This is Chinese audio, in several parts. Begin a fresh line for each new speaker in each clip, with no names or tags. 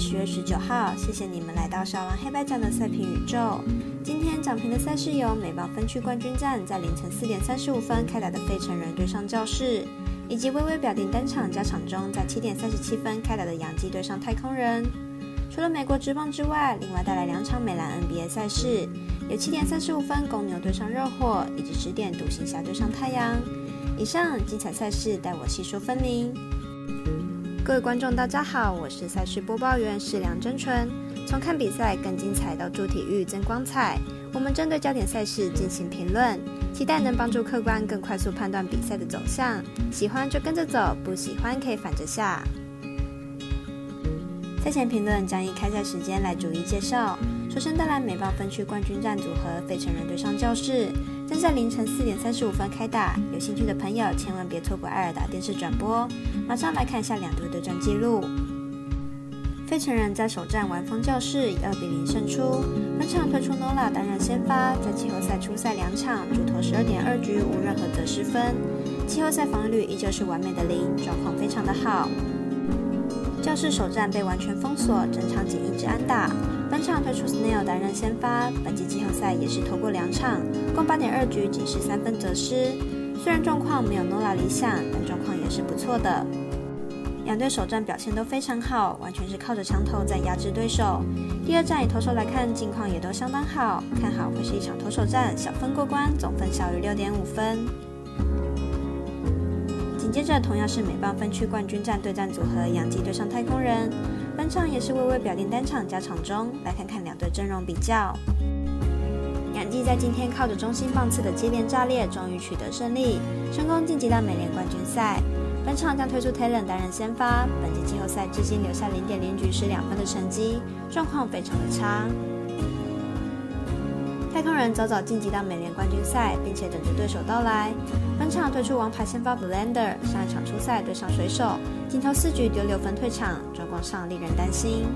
十月十九号，谢谢你们来到小狼黑白奖的赛评宇宙。今天奖评的赛事有美邦分区冠军战在凌晨四点三十五分开打的费城人对上教室，以及微微表定单场加场中在七点三十七分开打的洋基对上太空人。除了美国职棒之外，另外带来两场美兰 NBA 赛事，有七点三十五分公牛对上热火，以及十点独行侠对上太阳。以上精彩赛事带我细说分明。各位观众，大家好，我是赛事播报员是梁真纯。从看比赛更精彩到助体育增光彩，我们针对焦点赛事进行评论，期待能帮助客观更快速判断比赛的走向。喜欢就跟着走，不喜欢可以反着下。赛前评论将以开赛时间来逐一介绍。首先带来美棒分区冠军战组合费城人对上教室，将在凌晨四点三十五分开打。有兴趣的朋友千万别错过艾尔达电视转播。马上来看一下两队对战记录。费城人在首战完封教室，以二比零胜出。本场推出 Nola 担任先发，在季后赛初赛两场主投十二点二局，无任何得失分。季后赛防御率依旧是完美的零，状况非常的好。教室首战被完全封锁，整场仅一支安打。本场推出 Snail 担任先发，本季季后赛也是投过两场，共八点二局，仅是三分得失。虽然状况没有 Nola 理想，但状况也是不错的。两队首战表现都非常好，完全是靠着枪头在压制对手。第二战以投手来看，近况也都相当好，看好会是一场投手战，小分过关，总分小于六点五分。紧接着，同样是美棒分区冠军战对战组合，洋基对上太空人。本场也是微微表定单场加场中，来看看两队阵容比较。杨基在今天靠着中心棒次的接连炸裂，终于取得胜利，成功晋级到美联冠军赛。本场将推出 Taylor 担任先发，本届季后赛至今留下零点零局失两分的成绩，状况非常的差。太空人早早晋级到美联冠军赛，并且等着对手到来。本场推出王牌先发 Blender，上一场初赛对上水手，仅投四局丢六分退场，状况上令人担心。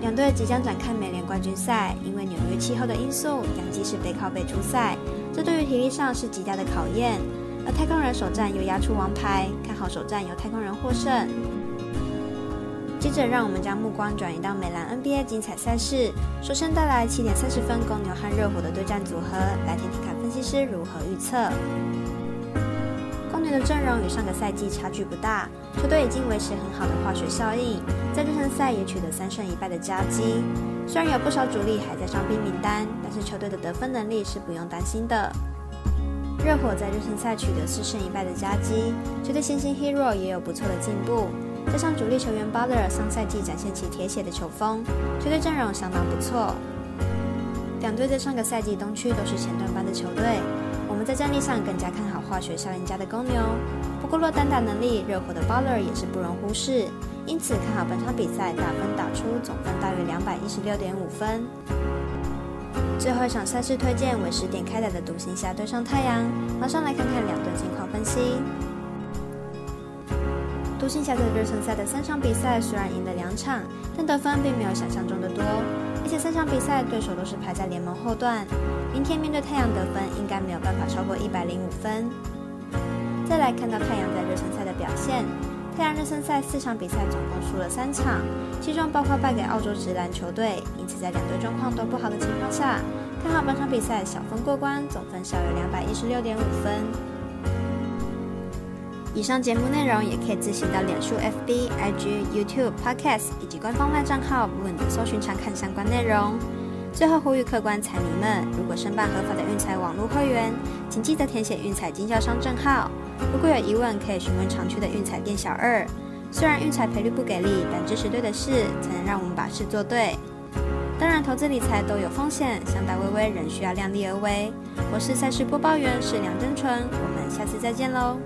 两队即将展开美联冠军赛，因为纽约气候的因素，杨基是背靠背出赛，这对于体力上是极大的考验。而太空人首战又压出王牌，看好首战由太空人获胜。接着，让我们将目光转移到美兰 NBA 精彩赛事。首先带来七点三十分公牛和热火的对战组合，来听听看分析师如何预测。公牛的阵容与上个赛季差距不大，球队已经维持很好的化学效应，在热身赛也取得三胜一败的佳绩。虽然有不少主力还在伤兵名单，但是球队的得分能力是不用担心的。热火在热身赛取得四胜一败的佳绩，球队新星 Hero 也有不错的进步。加上主力球员 Butler 上赛季展现其铁血的球风，球队阵容相当不错。两队在上个赛季东区都是前段班的球队，我们在战力上更加看好化学效应家的公牛。不过落单打能力，热火的 Butler 也是不容忽视，因此看好本场比赛打分打出总分大约两百一十六点五分。最后一场赛事推荐为十点开打的独行侠对上太阳，马上来看看两队近况分析。独行侠在热身赛的三场比赛虽然赢了两场，但得分并没有想象中的多，而且三场比赛对手都是排在联盟后段。明天面对太阳得分应该没有办法超过一百零五分。再来看到太阳在热身赛的表现，太阳热身赛四场比赛总共输了三场，其中包括败给澳洲直篮球队，因此在两队状况都不好的情况下，看好本场比赛小分过关，总分小于两百一十六点五分。以上节目内容也可以自行到脸书、FB、IG、YouTube、Podcast 以及官方外账号“问”的搜寻查看相关内容。最后呼吁客官彩迷们，如果申办合法的运彩网络会员，请记得填写运彩经销商证号。如果有疑问，可以询问常去的运彩店小二。虽然运彩赔率不给力，但支持对的事，才能让我们把事做对。当然，投资理财都有风险，想打微微仍需要量力而为。我是赛事播报员是梁真纯，我们下次再见喽。